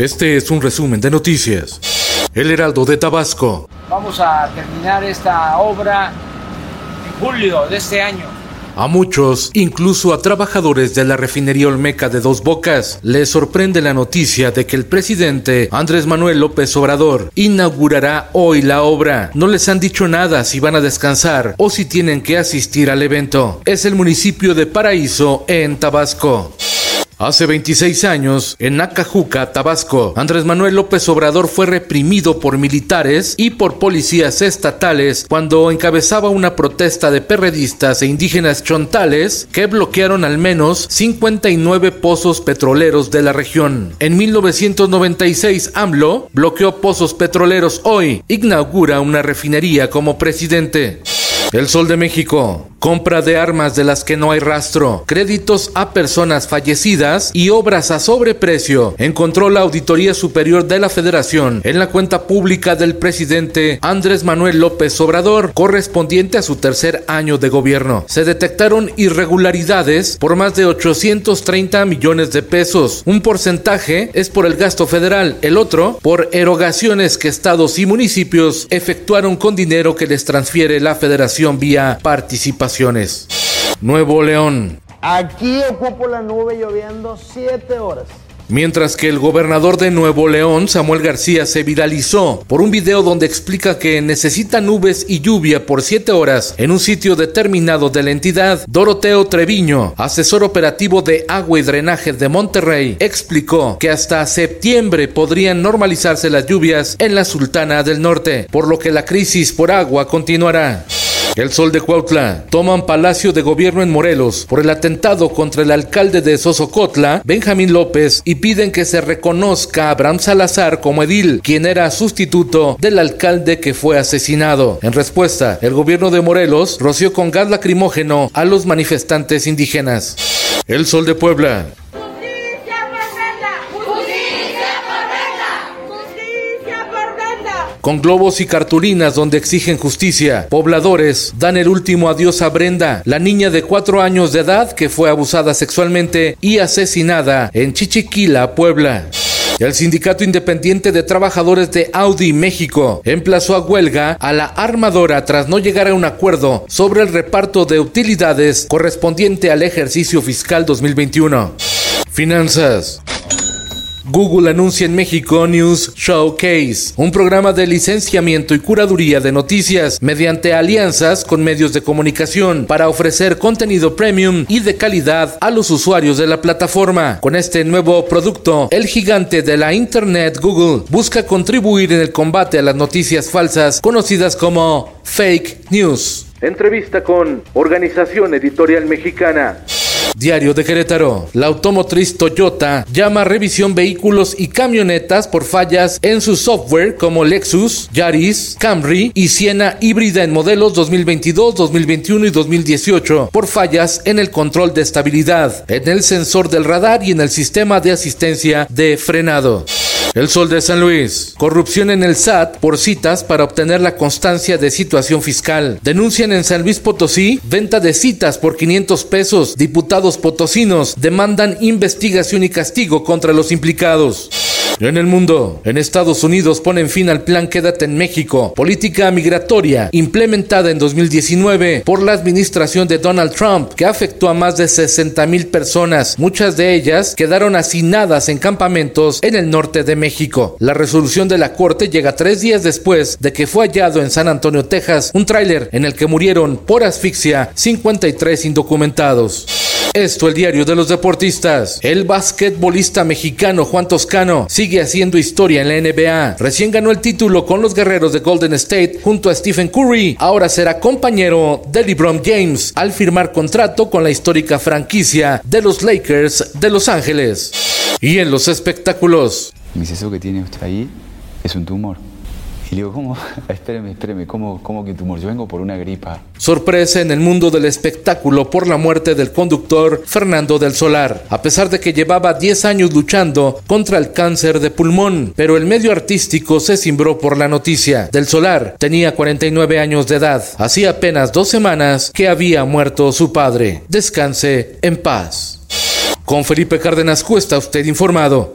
Este es un resumen de noticias. El Heraldo de Tabasco. Vamos a terminar esta obra en julio de este año. A muchos, incluso a trabajadores de la refinería Olmeca de Dos Bocas, les sorprende la noticia de que el presidente Andrés Manuel López Obrador inaugurará hoy la obra. No les han dicho nada si van a descansar o si tienen que asistir al evento. Es el municipio de Paraíso en Tabasco. Hace 26 años, en Nacajuca, Tabasco, Andrés Manuel López Obrador fue reprimido por militares y por policías estatales cuando encabezaba una protesta de perredistas e indígenas chontales que bloquearon al menos 59 pozos petroleros de la región. En 1996, AMLO bloqueó pozos petroleros. Hoy inaugura una refinería como presidente. El Sol de México. Compra de armas de las que no hay rastro, créditos a personas fallecidas y obras a sobreprecio. Encontró la Auditoría Superior de la Federación en la cuenta pública del presidente Andrés Manuel López Obrador, correspondiente a su tercer año de gobierno. Se detectaron irregularidades por más de 830 millones de pesos. Un porcentaje es por el gasto federal, el otro por erogaciones que estados y municipios efectuaron con dinero que les transfiere la Federación vía participaciones. Nuevo León. Aquí ocupo la nube lloviendo 7 horas. Mientras que el gobernador de Nuevo León, Samuel García, se viralizó por un video donde explica que necesita nubes y lluvia por 7 horas en un sitio determinado de la entidad, Doroteo Treviño, asesor operativo de agua y drenaje de Monterrey, explicó que hasta septiembre podrían normalizarse las lluvias en la Sultana del Norte, por lo que la crisis por agua continuará. El Sol de Cuautla toman Palacio de Gobierno en Morelos por el atentado contra el alcalde de Sosocotla, Benjamín López, y piden que se reconozca a Abraham Salazar como edil, quien era sustituto del alcalde que fue asesinado. En respuesta, el gobierno de Morelos roció con gas lacrimógeno a los manifestantes indígenas. El Sol de Puebla con globos y cartulinas donde exigen justicia. Pobladores dan el último adiós a Brenda, la niña de cuatro años de edad que fue abusada sexualmente y asesinada en Chichiquila, Puebla. El Sindicato Independiente de Trabajadores de Audi México emplazó a huelga a la armadora tras no llegar a un acuerdo sobre el reparto de utilidades correspondiente al ejercicio fiscal 2021. Finanzas. Google anuncia en México News Showcase, un programa de licenciamiento y curaduría de noticias mediante alianzas con medios de comunicación para ofrecer contenido premium y de calidad a los usuarios de la plataforma. Con este nuevo producto, el gigante de la Internet Google busca contribuir en el combate a las noticias falsas conocidas como fake news. Entrevista con Organización Editorial Mexicana. Diario de Querétaro. La automotriz Toyota llama revisión vehículos y camionetas por fallas en su software como Lexus, Yaris, Camry y Siena híbrida en modelos 2022, 2021 y 2018 por fallas en el control de estabilidad, en el sensor del radar y en el sistema de asistencia de frenado. El Sol de San Luis. Corrupción en el SAT por citas para obtener la constancia de situación fiscal. Denuncian en San Luis Potosí venta de citas por 500 pesos. Diputados potosinos demandan investigación y castigo contra los implicados. En el mundo, en Estados Unidos ponen fin al plan Quédate en México, política migratoria implementada en 2019 por la administración de Donald Trump, que afectó a más de 60 mil personas. Muchas de ellas quedaron hacinadas en campamentos en el norte de México. La resolución de la corte llega tres días después de que fue hallado en San Antonio, Texas, un tráiler en el que murieron por asfixia 53 indocumentados. Esto el diario de los deportistas. El basquetbolista mexicano Juan Toscano sigue haciendo historia en la NBA. Recién ganó el título con los guerreros de Golden State junto a Stephen Curry. Ahora será compañero de LeBron James al firmar contrato con la histórica franquicia de los Lakers de Los Ángeles. Y en los espectáculos. Me dice, eso que tiene usted ahí es un tumor. Y le digo, ¿cómo? espéreme, espéreme, ¿cómo, ¿cómo que tumor? Yo vengo por una gripa. Sorpresa en el mundo del espectáculo por la muerte del conductor Fernando del Solar, a pesar de que llevaba 10 años luchando contra el cáncer de pulmón, pero el medio artístico se cimbró por la noticia. Del Solar tenía 49 años de edad, hacía apenas dos semanas que había muerto su padre. Descanse en paz. Con Felipe Cárdenas Cuesta, usted informado.